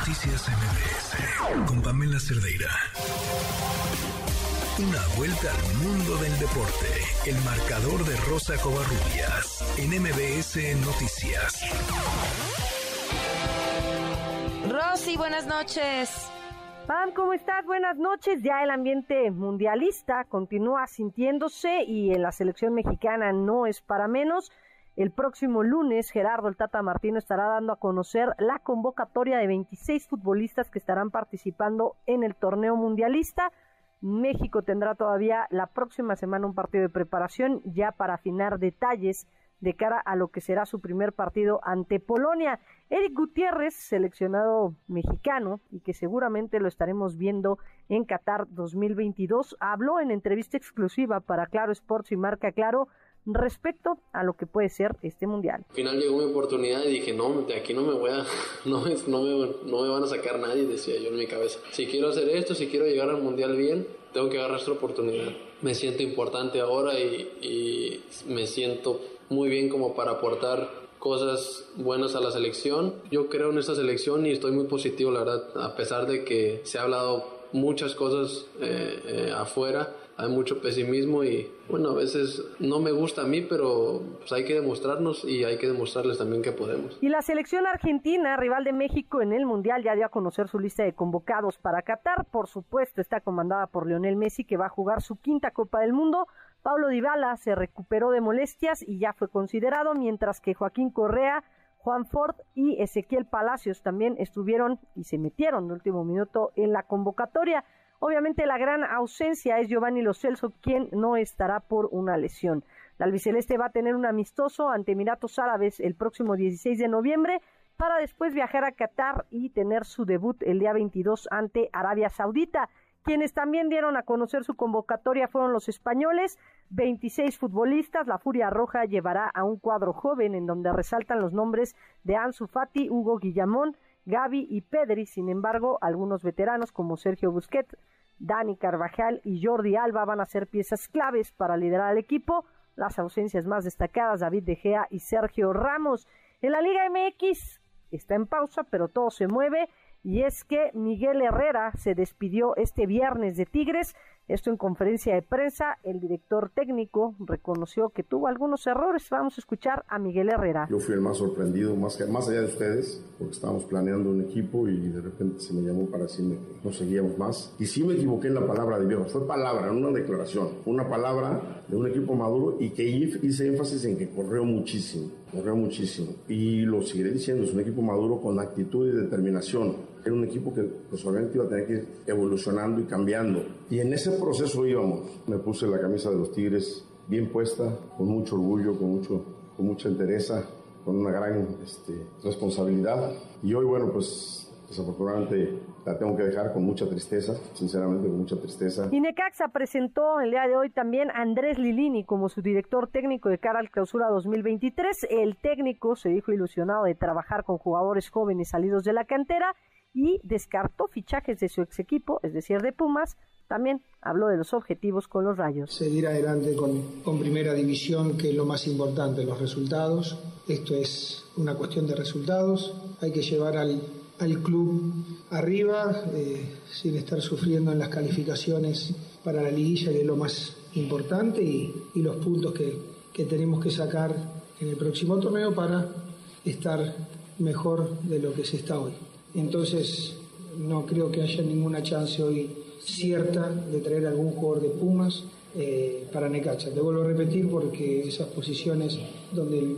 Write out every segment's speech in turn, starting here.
Noticias MBS con Pamela Cerdeira. Una vuelta al mundo del deporte. El marcador de Rosa Covarrubias en MBS Noticias. Rosy, buenas noches. Pam, ¿cómo estás? Buenas noches. Ya el ambiente mundialista continúa sintiéndose y en la selección mexicana no es para menos. El próximo lunes, Gerardo el Tata Martino estará dando a conocer la convocatoria de 26 futbolistas que estarán participando en el torneo mundialista. México tendrá todavía la próxima semana un partido de preparación ya para afinar detalles de cara a lo que será su primer partido ante Polonia. Eric Gutiérrez, seleccionado mexicano y que seguramente lo estaremos viendo en Qatar 2022, habló en entrevista exclusiva para Claro Sports y Marca Claro respecto a lo que puede ser este mundial. Al final llegó mi oportunidad y dije, no, de aquí no me voy a, no no me, no me van a sacar nadie, decía yo en mi cabeza. Si quiero hacer esto, si quiero llegar al mundial bien, tengo que agarrar esta oportunidad. Me siento importante ahora y, y me siento muy bien como para aportar cosas buenas a la selección. Yo creo en esta selección y estoy muy positivo, la verdad, a pesar de que se ha hablado muchas cosas eh, eh, afuera hay mucho pesimismo y bueno, a veces no me gusta a mí, pero pues hay que demostrarnos y hay que demostrarles también que podemos. Y la selección argentina, rival de México en el Mundial, ya dio a conocer su lista de convocados para Qatar. Por supuesto, está comandada por Lionel Messi, que va a jugar su quinta Copa del Mundo. Pablo Dybala se recuperó de molestias y ya fue considerado, mientras que Joaquín Correa, Juan Ford y Ezequiel Palacios también estuvieron y se metieron de último minuto en la convocatoria. Obviamente la gran ausencia es Giovanni Lo Celso, quien no estará por una lesión. La albiceleste va a tener un amistoso ante Emiratos Árabes el próximo 16 de noviembre para después viajar a Qatar y tener su debut el día 22 ante Arabia Saudita. Quienes también dieron a conocer su convocatoria fueron los españoles, 26 futbolistas. La Furia Roja llevará a un cuadro joven en donde resaltan los nombres de Ansu Fati, Hugo Guillamón, Gaby y Pedri. Sin embargo, algunos veteranos como Sergio Busquets, Dani Carvajal y Jordi Alba van a ser piezas claves para liderar al equipo. Las ausencias más destacadas, David De Gea y Sergio Ramos. En la Liga MX está en pausa, pero todo se mueve. Y es que Miguel Herrera se despidió este viernes de Tigres esto en conferencia de prensa, el director técnico reconoció que tuvo algunos errores. Vamos a escuchar a Miguel Herrera. Yo fui el más sorprendido, más, que, más allá de ustedes, porque estábamos planeando un equipo y de repente se me llamó para decirme que no seguíamos más. Y sí me equivoqué en la palabra de viejo. Fue palabra, una declaración. Una palabra de un equipo maduro y que hice énfasis en que corrió muchísimo. Corrió muchísimo. Y lo seguiré diciendo, es un equipo maduro con actitud y determinación era un equipo que pues obviamente iba a tener que ir evolucionando y cambiando. Y en ese proceso íbamos. Me puse la camisa de los Tigres bien puesta, con mucho orgullo, con, mucho, con mucha entereza, con una gran este, responsabilidad. Y hoy, bueno, pues desafortunadamente la tengo que dejar con mucha tristeza, sinceramente con mucha tristeza. Y Necaxa presentó el día de hoy también a Andrés Lilini como su director técnico de cara al clausura 2023. El técnico se dijo ilusionado de trabajar con jugadores jóvenes salidos de la cantera y descartó fichajes de su ex equipo, es decir, de Pumas. También habló de los objetivos con los Rayos. Seguir adelante con, con primera división, que es lo más importante, los resultados. Esto es una cuestión de resultados. Hay que llevar al, al club arriba eh, sin estar sufriendo en las calificaciones para la liguilla, que es lo más importante, y, y los puntos que, que tenemos que sacar en el próximo torneo para estar mejor de lo que se está hoy. Entonces, no creo que haya ninguna chance hoy cierta de traer algún jugador de Pumas eh, para Necaxa. Te vuelvo a repetir porque esas posiciones donde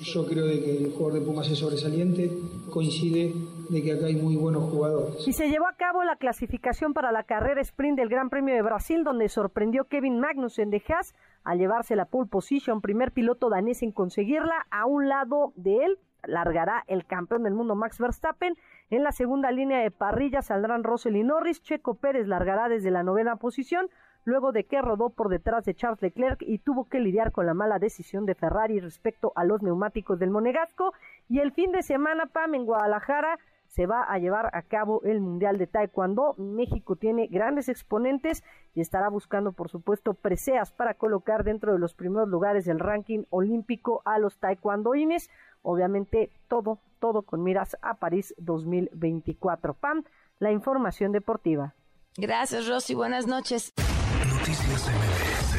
yo creo de que el jugador de Pumas es sobresaliente coincide de que acá hay muy buenos jugadores. Y se llevó a cabo la clasificación para la carrera sprint del Gran Premio de Brasil, donde sorprendió Kevin Magnussen de Haas al llevarse la pole position, primer piloto danés en conseguirla. A un lado de él largará el campeón del mundo Max Verstappen en la segunda línea de parrilla saldrán Russell y Norris. Checo Pérez largará desde la novena posición, luego de que rodó por detrás de Charles Leclerc y tuvo que lidiar con la mala decisión de Ferrari respecto a los neumáticos del Monegasco. Y el fin de semana, Pam, en Guadalajara se va a llevar a cabo el Mundial de Taekwondo. México tiene grandes exponentes y estará buscando, por supuesto, preseas para colocar dentro de los primeros lugares del ranking olímpico a los taekwondoines. Obviamente todo, todo con miras a París 2024. Pam, la información deportiva. Gracias, Rosy. Buenas noches. Noticias MBS